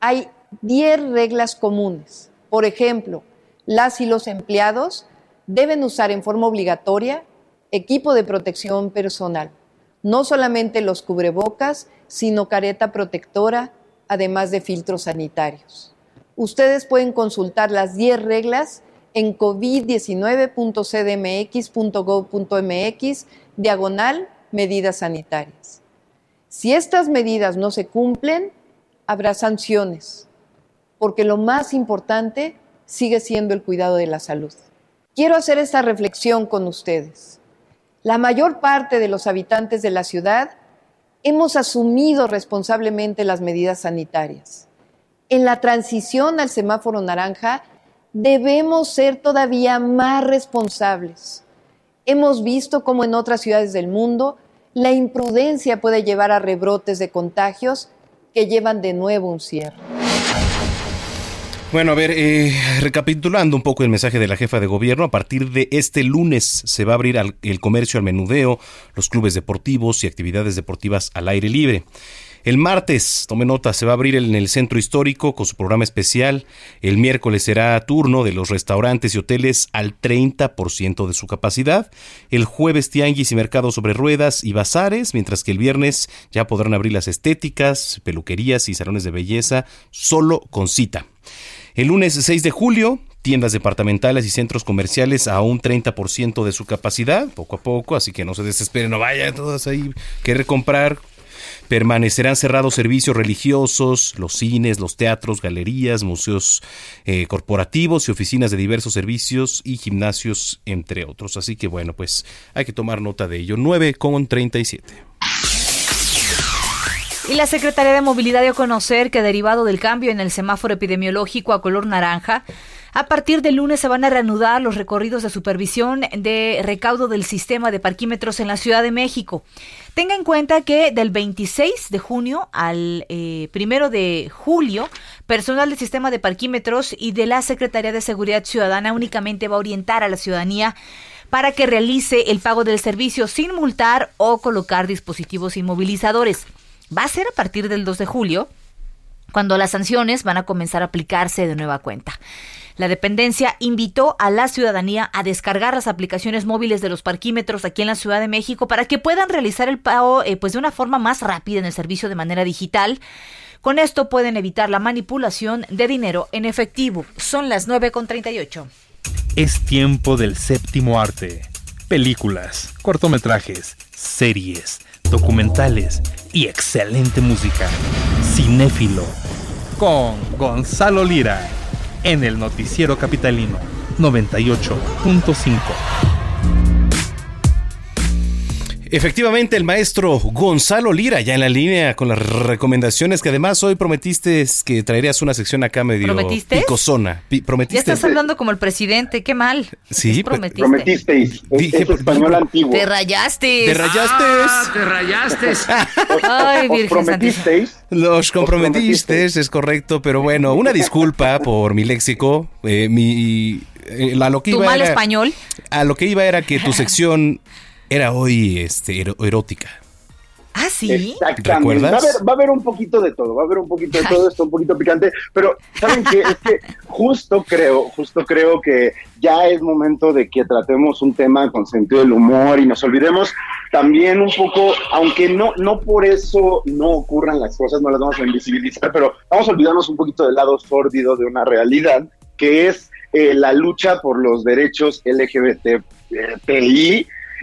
Speaker 15: hay 10 reglas comunes. Por ejemplo, las y los empleados deben usar en forma obligatoria equipo de protección personal, no solamente los cubrebocas, sino careta protectora, además de filtros sanitarios. Ustedes pueden consultar las 10 reglas en covid19.cdmx.gov.mx, diagonal medidas sanitarias. Si estas medidas no se cumplen, habrá sanciones, porque lo más importante sigue siendo el cuidado de la salud. Quiero hacer esta reflexión con ustedes. La mayor parte de los habitantes de la ciudad hemos asumido responsablemente las medidas sanitarias. En la transición al semáforo naranja debemos ser todavía más responsables. Hemos visto cómo en otras ciudades del mundo la imprudencia puede llevar a rebrotes de contagios que llevan de nuevo un cierre.
Speaker 2: Bueno, a ver, eh, recapitulando un poco el mensaje de la jefa de gobierno, a partir de este lunes se va a abrir el comercio al menudeo, los clubes deportivos y actividades deportivas al aire libre. El martes, tome nota, se va a abrir en el centro histórico con su programa especial. El miércoles será turno de los restaurantes y hoteles al 30% de su capacidad. El jueves tianguis y mercados sobre ruedas y bazares, mientras que el viernes ya podrán abrir las estéticas, peluquerías y salones de belleza solo con cita. El lunes 6 de julio, tiendas departamentales y centros comerciales a un 30% de su capacidad, poco a poco, así que no se desesperen, no vayan todas ahí querer comprar Permanecerán cerrados servicios religiosos, los cines, los teatros, galerías, museos eh, corporativos y oficinas de diversos servicios y gimnasios, entre otros. Así que bueno, pues hay que tomar nota de ello. 9 con 37.
Speaker 3: Y la Secretaría de Movilidad dio a conocer que derivado del cambio en el semáforo epidemiológico a color naranja, a partir del lunes se van a reanudar los recorridos de supervisión de recaudo del sistema de parquímetros en la Ciudad de México. Tenga en cuenta que del 26 de junio al eh, primero de julio, personal del sistema de parquímetros y de la Secretaría de Seguridad Ciudadana únicamente va a orientar a la ciudadanía para que realice el pago del servicio sin multar o colocar dispositivos inmovilizadores. Va a ser a partir del 2 de julio, cuando las sanciones van a comenzar a aplicarse de nueva cuenta. La dependencia invitó a la ciudadanía a descargar las aplicaciones móviles de los parquímetros aquí en la Ciudad de México para que puedan realizar el pago eh, pues de una forma más rápida en el servicio de manera digital. Con esto pueden evitar la manipulación de dinero en efectivo. Son las 9.38.
Speaker 16: Es tiempo del séptimo arte. Películas, cortometrajes, series, documentales y excelente música. Cinéfilo. Con Gonzalo Lira en el noticiero capitalino 98.5.
Speaker 2: Efectivamente, el maestro Gonzalo Lira, ya en la línea con las recomendaciones que además hoy prometiste que traerías una sección acá medio
Speaker 3: ¿Prometiste?
Speaker 2: picosona.
Speaker 3: ¿Prometiste? Ya estás hablando como el presidente, qué mal.
Speaker 2: Sí,
Speaker 3: prometiste.
Speaker 17: Prometisteis. Dije, español antiguo.
Speaker 3: Te rayaste.
Speaker 2: Te rayaste.
Speaker 6: Ah, te rayaste.
Speaker 3: Ay, Virgen
Speaker 17: prometisteis.
Speaker 2: Los comprometiste, es correcto, pero bueno, una disculpa por mi léxico. Eh, mi eh, a lo que
Speaker 3: ¿Tu
Speaker 2: iba
Speaker 3: mal
Speaker 2: era-
Speaker 3: español?
Speaker 2: A lo que iba era que tu sección era hoy este, erótica.
Speaker 3: Ah, sí.
Speaker 17: Exactamente.
Speaker 2: ¿Recuerdas?
Speaker 17: Va a, haber, va a haber un poquito de todo, va a haber un poquito de todo esto, un poquito picante, pero ¿saben qué? Es que justo creo, justo creo que ya es momento de que tratemos un tema con sentido del humor y nos olvidemos también un poco, aunque no, no por eso no ocurran las cosas, no las vamos a invisibilizar, pero vamos a olvidarnos un poquito del lado sórdido de una realidad que es eh, la lucha por los derechos LGBTI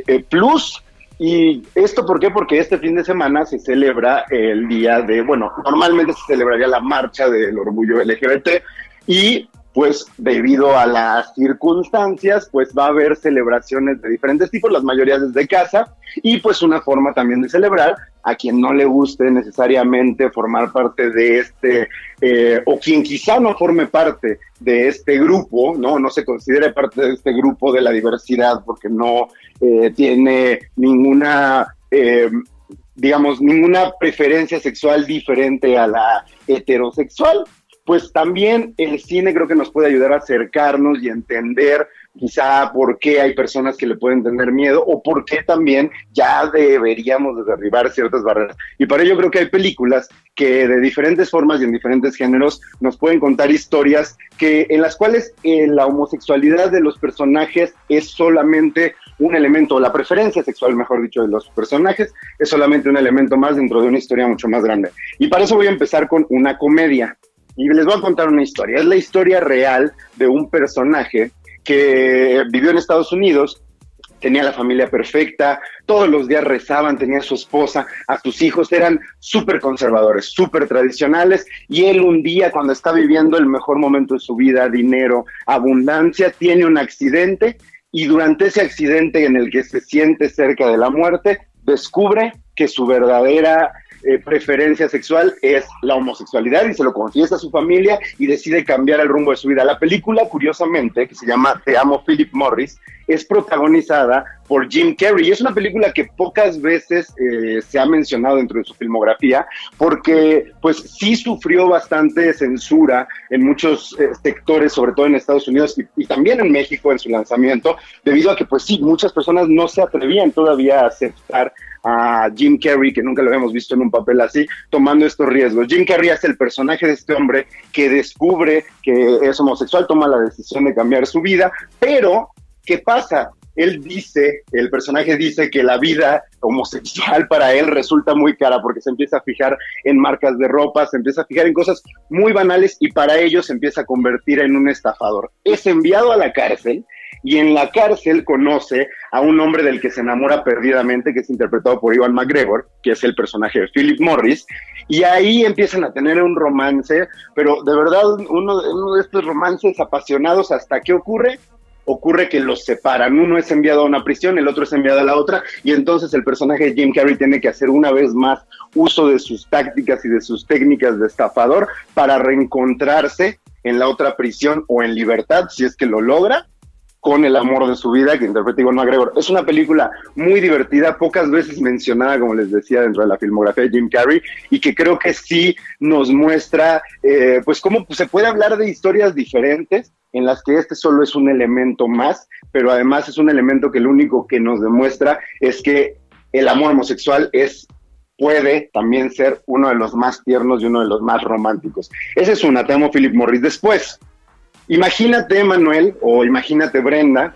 Speaker 17: eh, plus y esto, ¿por qué? Porque este fin de semana se celebra el día de, bueno, normalmente se celebraría la marcha del orgullo LGBT y pues debido a las circunstancias, pues va a haber celebraciones de diferentes tipos, las mayorías desde casa, y pues una forma también de celebrar a quien no le guste necesariamente formar parte de este, eh, o quien quizá no forme parte de este grupo, ¿no? No se considere parte de este grupo de la diversidad porque no eh, tiene ninguna... eh, digamos, ninguna preferencia sexual diferente a la heterosexual, pues también el cine creo que nos puede ayudar a acercarnos y entender quizá por qué hay personas que le pueden tener miedo o por qué también ya deberíamos de derribar ciertas barreras. Y para ello creo que hay películas que de diferentes formas y en diferentes géneros nos pueden contar historias que en las cuales eh, la homosexualidad de los personajes es solamente un elemento, o la preferencia sexual, mejor dicho, de los personajes es solamente un elemento más dentro de una historia mucho más grande. Y para eso voy a empezar con una comedia. Y les voy a contar una historia. Es la historia real de un personaje que vivió en Estados Unidos, tenía la familia perfecta, todos los días rezaban, tenía a su esposa, a sus hijos, eran súper conservadores, súper tradicionales, y él un día, cuando está viviendo el mejor momento de su vida, dinero, abundancia, tiene un accidente, y durante ese accidente en el que se siente cerca de la muerte, descubre que su verdadera eh, preferencia sexual es la homosexualidad y se lo confiesa a su familia y decide cambiar el rumbo de su vida. La película, curiosamente, que se llama Te amo Philip Morris, es protagonizada por Jim Carrey. Y es una película que pocas veces eh, se ha mencionado dentro de su filmografía, porque pues sí sufrió bastante censura en muchos eh, sectores, sobre todo en Estados Unidos y, y también en México en su lanzamiento, debido a que pues sí, muchas personas no se atrevían todavía a aceptar a Jim Carrey, que nunca lo habíamos visto en un papel así, tomando estos riesgos. Jim Carrey es el personaje de este hombre que descubre que es homosexual, toma la decisión de cambiar su vida, pero ¿qué pasa? Él dice, el personaje dice que la vida homosexual para él resulta muy cara porque se empieza a fijar en marcas de ropa, se empieza a fijar en cosas muy banales y para ello se empieza a convertir en un estafador. Es enviado a la cárcel y en la cárcel conoce a un hombre del que se enamora perdidamente, que es interpretado por Ivan McGregor, que es el personaje de Philip Morris, y ahí empiezan a tener un romance, pero de verdad uno, uno de estos romances apasionados, ¿hasta qué ocurre? Ocurre que los separan, uno es enviado a una prisión, el otro es enviado a la otra, y entonces el personaje de Jim Carrey tiene que hacer una vez más uso de sus tácticas y de sus técnicas de estafador para reencontrarse en la otra prisión o en libertad, si es que lo logra, con el amor de su vida que interpreta Iván McGregor. Es una película muy divertida, pocas veces mencionada, como les decía, dentro de la filmografía de Jim Carrey, y que creo que sí nos muestra, eh, pues, cómo se puede hablar de historias diferentes en las que este solo es un elemento más, pero además es un elemento que lo único que nos demuestra es que el amor homosexual es puede también ser uno de los más tiernos y uno de los más románticos. Ese es una, te amo Philip Morris. Después, Imagínate, Manuel, o imagínate, Brenda,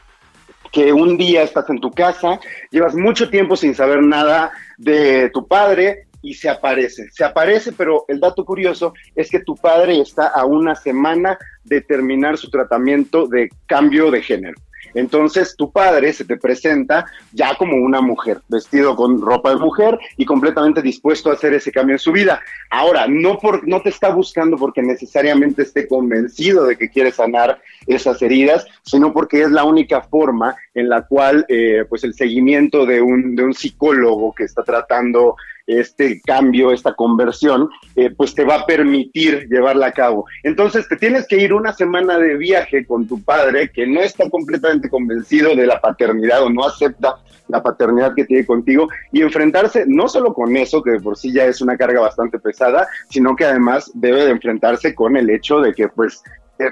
Speaker 17: que un día estás en tu casa, llevas mucho tiempo sin saber nada de tu padre y se aparece. Se aparece, pero el dato curioso es que tu padre está a una semana de terminar su tratamiento de cambio de género. Entonces tu padre se te presenta ya como una mujer, vestido con ropa de mujer y completamente dispuesto a hacer ese cambio en su vida. Ahora, no, por, no te está buscando porque necesariamente esté convencido de que quiere sanar esas heridas, sino porque es la única forma en la cual eh, pues el seguimiento de un, de un psicólogo que está tratando este cambio, esta conversión, eh, pues te va a permitir llevarla a cabo. Entonces te tienes que ir una semana de viaje con tu padre que no está completamente convencido de la paternidad o no acepta la paternidad que tiene contigo y enfrentarse no solo con eso, que de por sí ya es una carga bastante pesada, sino que además debe de enfrentarse con el hecho de que pues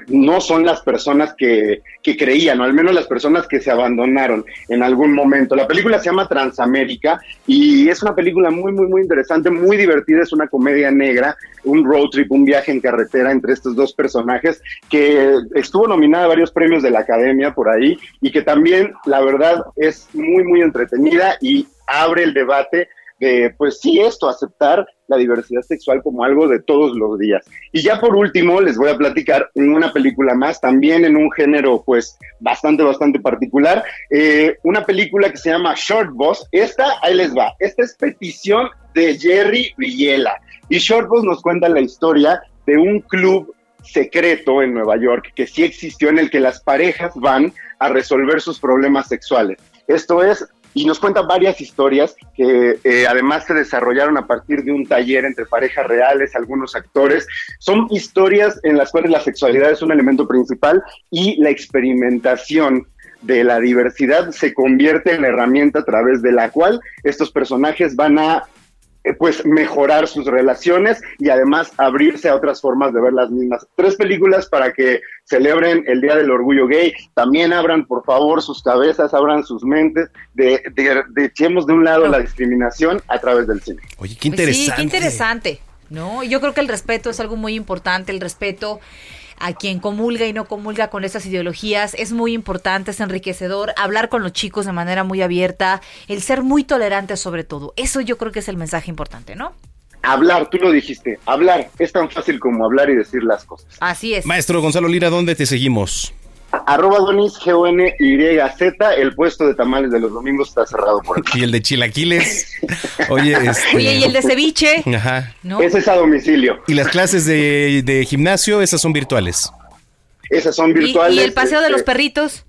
Speaker 17: no son las personas que, que, creían, o al menos las personas que se abandonaron en algún momento. La película se llama Transamérica y es una película muy, muy, muy interesante, muy divertida, es una comedia negra, un road trip, un viaje en carretera entre estos dos personajes que estuvo nominada a varios premios de la Academia por ahí y que también, la verdad, es muy, muy entretenida y abre el debate de, pues sí, esto, aceptar la diversidad sexual como algo de todos los días. Y ya por último, les voy a platicar una película más, también en un género, pues, bastante, bastante particular, eh, una película que se llama Short Boss. Esta, ahí les va, esta es petición de Jerry Villela. Y Short Boss nos cuenta la historia de un club secreto en Nueva York que sí existió en el que las parejas van a resolver sus problemas sexuales. Esto es y nos cuenta varias historias que eh, además se desarrollaron a partir de un taller entre parejas reales, algunos actores. Son historias en las cuales la sexualidad es un elemento principal y la experimentación de la diversidad se convierte en la herramienta a través de la cual estos personajes van a pues mejorar sus relaciones y además abrirse a otras formas de ver las mismas. Tres películas para que celebren el Día del Orgullo Gay. También abran, por favor, sus cabezas, abran sus mentes, de, de, echemos de un lado la discriminación a través del cine.
Speaker 2: Oye, qué interesante.
Speaker 3: Pues sí, qué interesante. ¿no? Yo creo que el respeto es algo muy importante, el respeto a quien comulga y no comulga con estas ideologías. Es muy importante, es enriquecedor hablar con los chicos de manera muy abierta, el ser muy tolerante sobre todo. Eso yo creo que es el mensaje importante, ¿no?
Speaker 17: Hablar, tú lo dijiste, hablar es tan fácil como hablar y decir las cosas.
Speaker 3: Así es.
Speaker 2: Maestro Gonzalo Lira, ¿dónde te seguimos?
Speaker 17: Arroba Donis, G-O-N-Y-Z, el puesto de tamales de los domingos está cerrado por aquí.
Speaker 2: Y el de chilaquiles. Oye, este...
Speaker 3: Oye, y el de ceviche.
Speaker 2: Ajá.
Speaker 17: Ese es a domicilio.
Speaker 2: Y las clases de, de gimnasio, esas son virtuales.
Speaker 17: Esas son virtuales.
Speaker 3: ¿Y, el paseo de los este, perritos?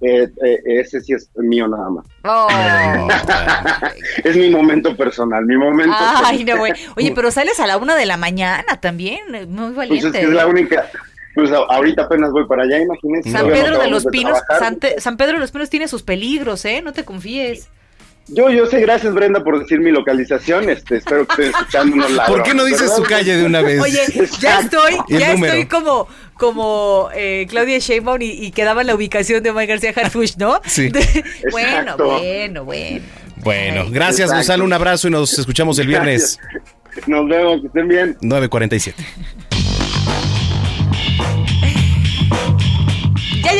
Speaker 17: Eh, eh, ese sí es mío nada más.
Speaker 3: Oh.
Speaker 17: es mi momento personal, mi momento.
Speaker 3: Ay, no, güey. Oye, pero sales a la una de la mañana también, muy valiente.
Speaker 17: Pues es que es la única, pues ahorita apenas voy para allá, imagínense.
Speaker 3: San Pedro de los Pinos, San, Pedro de los Pinos tiene sus peligros, ¿eh? No te confíes.
Speaker 17: Yo, yo sé, gracias Brenda por decir mi localización, este, espero que estén escuchándonos la
Speaker 2: ¿Por qué no dices su calle de una vez?
Speaker 3: Oye, ya estoy, ya estoy como, como eh, Claudia Sheinbaum y, y quedaba la ubicación de Omar García Harfuch, ¿no?
Speaker 2: Sí.
Speaker 3: bueno, bueno, bueno.
Speaker 2: Bueno, gracias Gonzalo, un abrazo y nos escuchamos el viernes.
Speaker 17: Nos vemos, que estén bien.
Speaker 2: 9.47.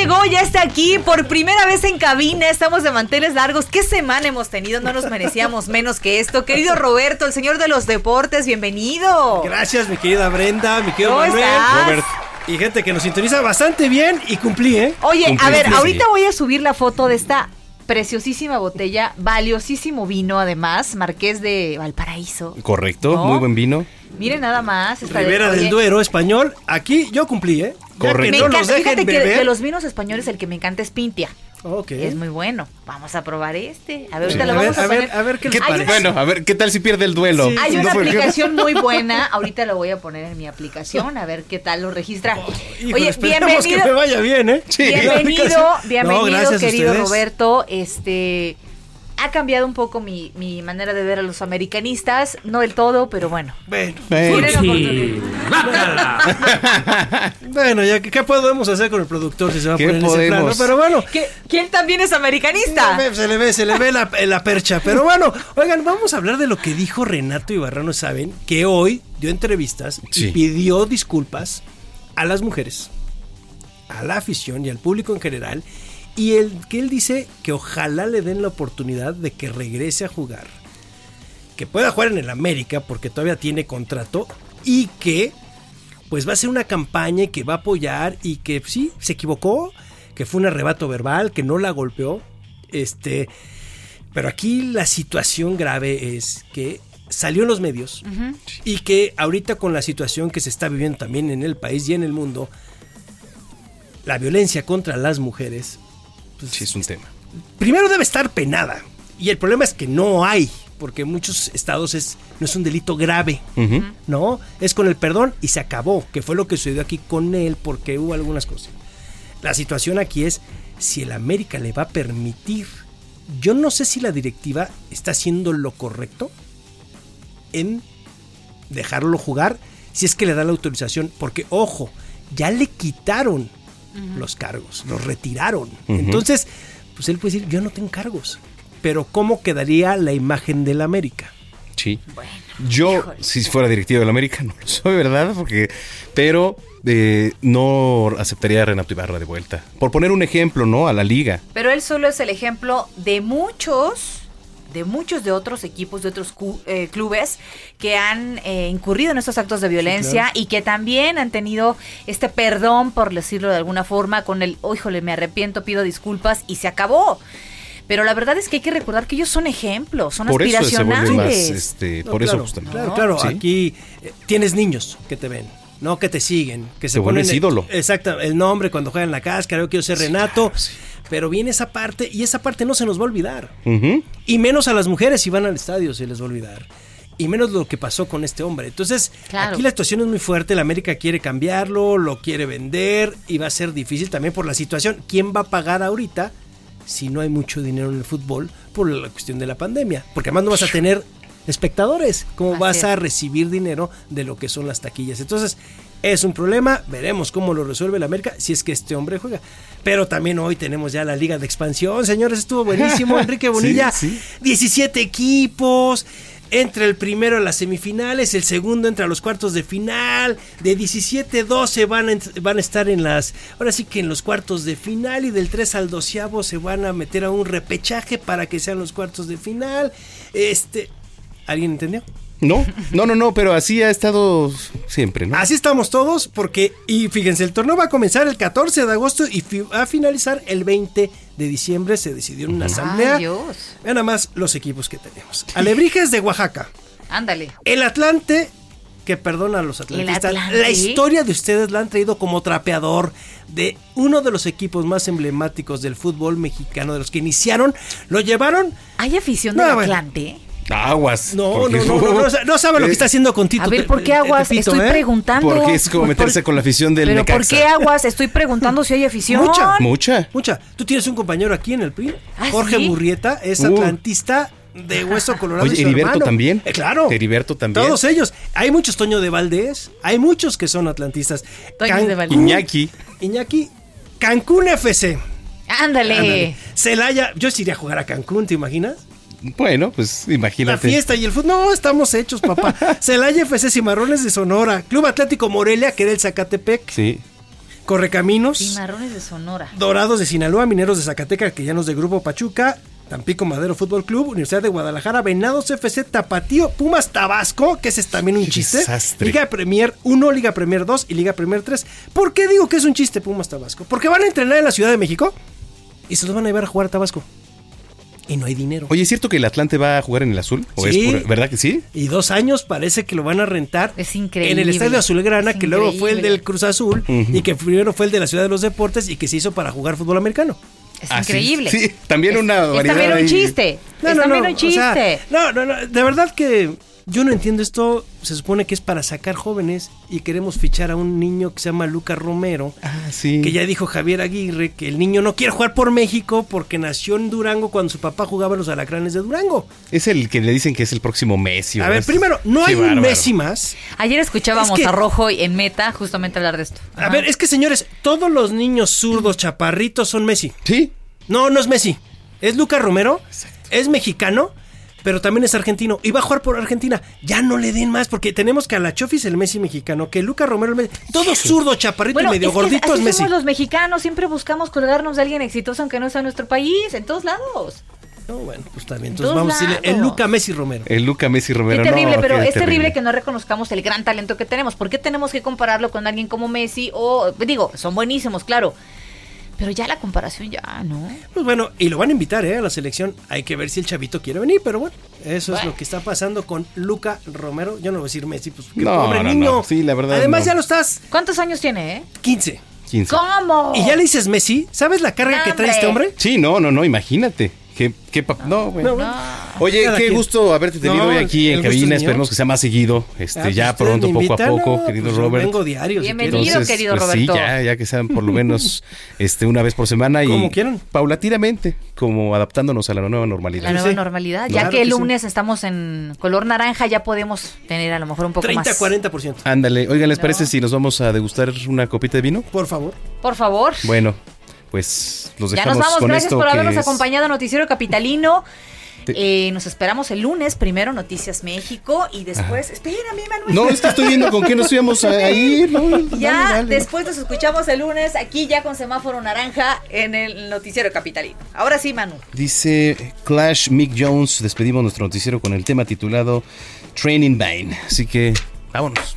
Speaker 3: llegó, ya está aquí, por primera vez en cabina, estamos de manteles largos. ¿Qué semana hemos tenido? No nos merecíamos menos que esto. Querido Roberto, el señor de los deportes, bienvenido.
Speaker 18: Gracias, mi querida Brenda, mi querido
Speaker 3: ¿Cómo
Speaker 18: Manuel.
Speaker 3: estás?
Speaker 18: Robert. Y gente que nos sintoniza bastante bien y cumplí, ¿eh?
Speaker 3: Oye,
Speaker 18: Cumplí,
Speaker 3: a ver,
Speaker 18: cumplí.
Speaker 3: ahorita voy a subir la foto de esta preciosísima botella, valiosísimo vino además, Marqués de Valparaíso.
Speaker 2: Correcto,
Speaker 3: ¿No?
Speaker 2: muy buen vino.
Speaker 3: Miren nada más. esta-
Speaker 18: Rivera del Duero español. Aquí yo cumplí, ¿eh?
Speaker 2: Correcto.
Speaker 18: que
Speaker 3: Me
Speaker 18: no
Speaker 3: encanta,
Speaker 18: nos dejen
Speaker 3: fíjate que de los vinos españoles el que me encanta es Pintia.
Speaker 18: Ok.
Speaker 3: Es muy bueno. Vamos a probar este. A ver,
Speaker 18: Sí.
Speaker 3: ahorita
Speaker 18: A
Speaker 3: lo
Speaker 18: ver,
Speaker 3: vamos a,
Speaker 18: a ver,
Speaker 3: poner.
Speaker 18: a ver qué les
Speaker 3: Hay
Speaker 18: parece.
Speaker 3: una-
Speaker 2: Bueno, a ver, ¿qué tal si pierde el duelo?
Speaker 3: Hay una aplicación muy buena, ahorita lo voy a poner en mi aplicación, a ver qué tal lo registra.
Speaker 18: Híjole,
Speaker 3: Oye,
Speaker 18: esperemos que me
Speaker 3: bienvenido,
Speaker 18: vaya bien, ¿eh?
Speaker 3: bienvenido, bienvenido,
Speaker 18: No, a
Speaker 3: querido. Roberto. Este ha cambiado un poco mi, mi manera de ver a los americanistas, no del todo, pero bueno.
Speaker 18: Bueno, Sí. Bueno, ya, ¿qué, podemos hacer con el productor si se va a
Speaker 2: ¿Qué
Speaker 18: poner en ese plano?
Speaker 2: podemos?
Speaker 18: Pero bueno,
Speaker 3: ¿Qué- ¿Quién también es americanista?
Speaker 18: se le ve, se le ve la, la percha. Pero bueno, oigan, vamos a hablar de lo que dijo Renato Ibarrano, ¿saben? Que hoy dio entrevistas
Speaker 2: Sí.
Speaker 18: y pidió disculpas a las mujeres, a la afición y al público en general. Y el, que él dice que ojalá le den la oportunidad de que regrese a jugar. Que pueda jugar en el América porque todavía tiene contrato y que pues va a ser una campaña y que va a apoyar y que sí, se equivocó, que fue un arrebato verbal, que no la golpeó. Este, pero aquí la situación grave es que salió en los medios y que ahorita con la situación que se está viviendo también en el país y en el mundo, la violencia contra las mujeres, pues,
Speaker 2: Sí, es un tema.
Speaker 18: primero debe estar penada. Y el problema es que no hay, porque en muchos estados es, no es un delito grave. ¿no? Es con el perdón y se acabó, que fue lo que sucedió aquí con él porque hubo algunas cosas. La situación aquí es si el América le va a permitir. Yo no sé si la directiva está haciendo lo correcto en dejarlo jugar, si es que le da la autorización, porque ojo, ya le quitaron los cargos, los retiraron. Entonces, pues él puede decir, yo no tengo cargos. Pero ¿cómo quedaría la imagen del América?
Speaker 2: Sí. Yo, si fuera directivo del América, no lo soy, ¿verdad? Porque, pero eh, no aceptaría a Renato Ibarra de vuelta. Por poner un ejemplo, ¿no? A la liga.
Speaker 3: Pero él solo es el ejemplo de muchos de muchos de otros equipos, de otros eh, clubes que han eh, incurrido en estos actos de violencia y que también han tenido este perdón, por decirlo de alguna forma, con el, oh, híjole, me arrepiento, pido disculpas y se acabó. Pero la verdad es que hay que recordar que ellos son ejemplos, son
Speaker 2: por
Speaker 3: aspiracionales.
Speaker 2: este, por eso justamente.
Speaker 18: Claro, claro. Aquí eh, tienes niños que te ven. No que te siguen, que se
Speaker 2: te
Speaker 18: ponen
Speaker 2: ídolo.
Speaker 18: exacto, el nombre cuando juegan la cáscara, yo quiero ser Renato. Pero viene esa parte y esa parte no se nos va a olvidar. Y menos a las mujeres si van al estadio se les va a olvidar. Y menos lo que pasó con este hombre. Entonces, aquí la situación es muy fuerte. La América quiere cambiarlo, lo quiere vender y va a ser difícil también por la situación. ¿Quién va a pagar ahorita si no hay mucho dinero en el fútbol por la cuestión de la pandemia? Porque además no vas a tener espectadores. ¿Cómo vas a recibir dinero de lo que son las taquillas? Entonces, es un problema, veremos cómo lo resuelve la América si es que este hombre juega. Pero también hoy tenemos ya la Liga de Expansión, señores, estuvo buenísimo. Enrique Bonilla, 17 equipos. Entre el primero a las semifinales, el segundo entra a los cuartos de final. De 17, 12 van a, van a estar en las. Ahora sí que en los cuartos de final. Y del 3 al 12 se van a meter a un repechaje para que sean los cuartos de final. Este. ¿Alguien entendió?
Speaker 2: No, no, no, no, pero así ha estado siempre, ¿no?
Speaker 18: Así estamos todos, porque, y fíjense, el torneo va a comenzar el 14 de agosto y va a finalizar el 20 de diciembre. Se decidió en una asamblea. Vean nada más los equipos que tenemos. Alebrijes de Oaxaca.
Speaker 3: Ándale.
Speaker 18: El Atlante, que perdona a los atlantistas. La historia de ustedes la han traído como trapeador de uno de los equipos más emblemáticos del fútbol mexicano, de los que iniciaron. Lo llevaron.
Speaker 3: ¿Hay afición del Atlante?
Speaker 2: Aguas.
Speaker 18: No, no, no, no, no, sabe lo que está haciendo con Tito.
Speaker 3: A ver, ¿por qué aguas? Estoy ¿eh? preguntando.
Speaker 2: Porque es como meterse con la afición del
Speaker 3: Pero ¿por qué aguas? Estoy preguntando si hay afición.
Speaker 18: Mucha.
Speaker 2: Mucha.
Speaker 18: Mucha. Tú tienes un compañero aquí en el PRI, ¿Ah, Jorge Murrieta, es uh. atlantista de hueso colorado.
Speaker 2: Oye, Heriberto también.
Speaker 18: Eh, claro.
Speaker 2: Heriberto también.
Speaker 18: Todos ellos. Hay muchos Toño de Valdés, hay muchos que son atlantistas.
Speaker 3: Toño de Valdés.
Speaker 2: Iñaki.
Speaker 18: Iñaki. Cancún FC.
Speaker 3: Ándale. Ándale.
Speaker 18: Celaya. Yo sí iría a jugar a Cancún, ¿te imaginas?
Speaker 2: Bueno, pues imagínate.
Speaker 18: La fiesta y el fútbol. No, estamos hechos, papá. Celaya FC Cimarrones de Sonora. Club Atlético Morelia, que era el Zacatepec.
Speaker 2: Sí.
Speaker 18: Correcaminos.
Speaker 3: Cimarrones de Sonora.
Speaker 18: Dorados de Sinaloa, Mineros de Zacatecas, que ya nos de Grupo Pachuca. Tampico Madero Fútbol Club, Universidad de Guadalajara, Venados FC, Tapatío, Pumas Tabasco, que ese es también un chiste. Liga Premier 1, Liga Premier 2 y Liga Premier 3. ¿Por qué digo que es un chiste Pumas Tabasco? Porque van a entrenar en la Ciudad de México y se los van a llevar a jugar a Tabasco y no hay dinero.
Speaker 2: Oye, ¿es cierto que el Atlante va a jugar en el azul? ¿O
Speaker 18: sí.
Speaker 2: es ¿Verdad que sí?
Speaker 18: Y dos años parece que lo van a rentar.
Speaker 3: Es increíble.
Speaker 18: En el Estadio Azulgrana, que luego fue el del Cruz Azul y que primero fue el de la Ciudad de los Deportes y que se hizo para jugar fútbol americano.
Speaker 3: Es ah, increíble.
Speaker 2: Sí, también una variedad.
Speaker 3: Es también un chiste. No, es también un chiste.
Speaker 18: no, no, no. De verdad que yo no entiendo esto. Se supone que es para sacar jóvenes y queremos fichar a un niño que se llama Luca Romero.
Speaker 2: Ah, sí.
Speaker 18: Que ya dijo Javier Aguirre que el niño no quiere jugar por México porque nació en Durango cuando su papá jugaba en los alacranes de Durango.
Speaker 2: Es el que le dicen que es el próximo Messi.
Speaker 18: A ver, primero, no hay un Messi más.
Speaker 3: Ayer escuchábamos a Rojo en Meta justamente hablar de esto.
Speaker 18: A ver, es que señores, todos los niños zurdos, chaparritos son Messi.
Speaker 2: Sí.
Speaker 18: No, no es Messi. Es Luca Romero. Es mexicano pero también es argentino y va a jugar por Argentina. Ya no le den más, porque tenemos que a la Chofis el Messi mexicano, que Luca Romero el Messi, todo zurdo, chaparrito y medio gordito es Messi.
Speaker 3: Somos los mexicanos, siempre buscamos colgarnos de alguien exitoso aunque no sea nuestro país, en todos lados.
Speaker 18: No, bueno, pues también. Entonces vamos a decirle el Luca Messi Romero.
Speaker 2: El Luca Messi Romero.
Speaker 3: Qué terrible, pero es terrible. que no reconozcamos el gran talento que tenemos. ¿Por qué tenemos que compararlo con alguien como Messi? O, digo, son buenísimos, claro. Pero ya la comparación ya, ¿no?
Speaker 18: Pues bueno, y lo van a invitar, ¿eh? A la selección. Hay que ver si el chavito quiere venir, pero bueno, eso es lo que está pasando con Luca Romero. Yo no voy a decir Messi, pues qué pobre niño.
Speaker 2: Sí, la verdad.
Speaker 18: Además, ya lo estás.
Speaker 3: ¿Cuántos años tiene, eh?
Speaker 18: 15.
Speaker 2: 15.
Speaker 3: ¿Cómo?
Speaker 18: Y ya le dices Messi, ¿sabes la carga que trae este hombre?
Speaker 2: Sí, no, no, no, imagínate. ¿Qué, qué no, bueno.
Speaker 3: no.
Speaker 2: Oye, qué gusto haberte tenido hoy aquí en cabina. Esperemos que sea más seguido. Este,
Speaker 18: Ah,
Speaker 2: ya
Speaker 18: pues
Speaker 2: pronto,
Speaker 18: ustedes
Speaker 2: poco a poco, querido
Speaker 18: pues
Speaker 2: Robert.
Speaker 18: vengo diario, si
Speaker 3: Bienvenido, querido
Speaker 2: pues
Speaker 3: Roberto.
Speaker 2: Sí, ya, ya que sean por lo menos este, una vez por semana y
Speaker 18: Como quieran.
Speaker 2: paulatinamente, como adaptándonos a la nueva normalidad.
Speaker 3: La nueva normalidad. Ya
Speaker 2: Claro
Speaker 3: que el
Speaker 2: que sí.
Speaker 3: lunes estamos en color naranja, ya podemos tener a lo mejor un poco
Speaker 18: 30,
Speaker 3: más.
Speaker 18: 40%.
Speaker 2: Ándale, oigan, ¿les parece si nos vamos a degustar una copita de vino?
Speaker 18: Por favor.
Speaker 3: Por favor.
Speaker 2: Bueno, pues los
Speaker 3: Ya
Speaker 2: dejamos
Speaker 3: nos vamos.
Speaker 2: con
Speaker 3: Gracias
Speaker 2: esto
Speaker 3: por habernos
Speaker 2: es-
Speaker 3: acompañado a Noticiero Capitalino.
Speaker 2: Te-
Speaker 3: Eh, nos esperamos el lunes, primero Noticias México y después... Espérame, Manuel.
Speaker 2: No, es que estoy viendo con qué nos íbamos a ir. ¿no? Dale,
Speaker 3: Ya
Speaker 2: dale.
Speaker 3: después nos escuchamos el lunes aquí ya con semáforo naranja en el Noticiero Capitalino. Ahora sí, Manu.
Speaker 2: Dice Clash Mick Jones, despedimos nuestro noticiero con el tema titulado Training Bane. Así que vámonos.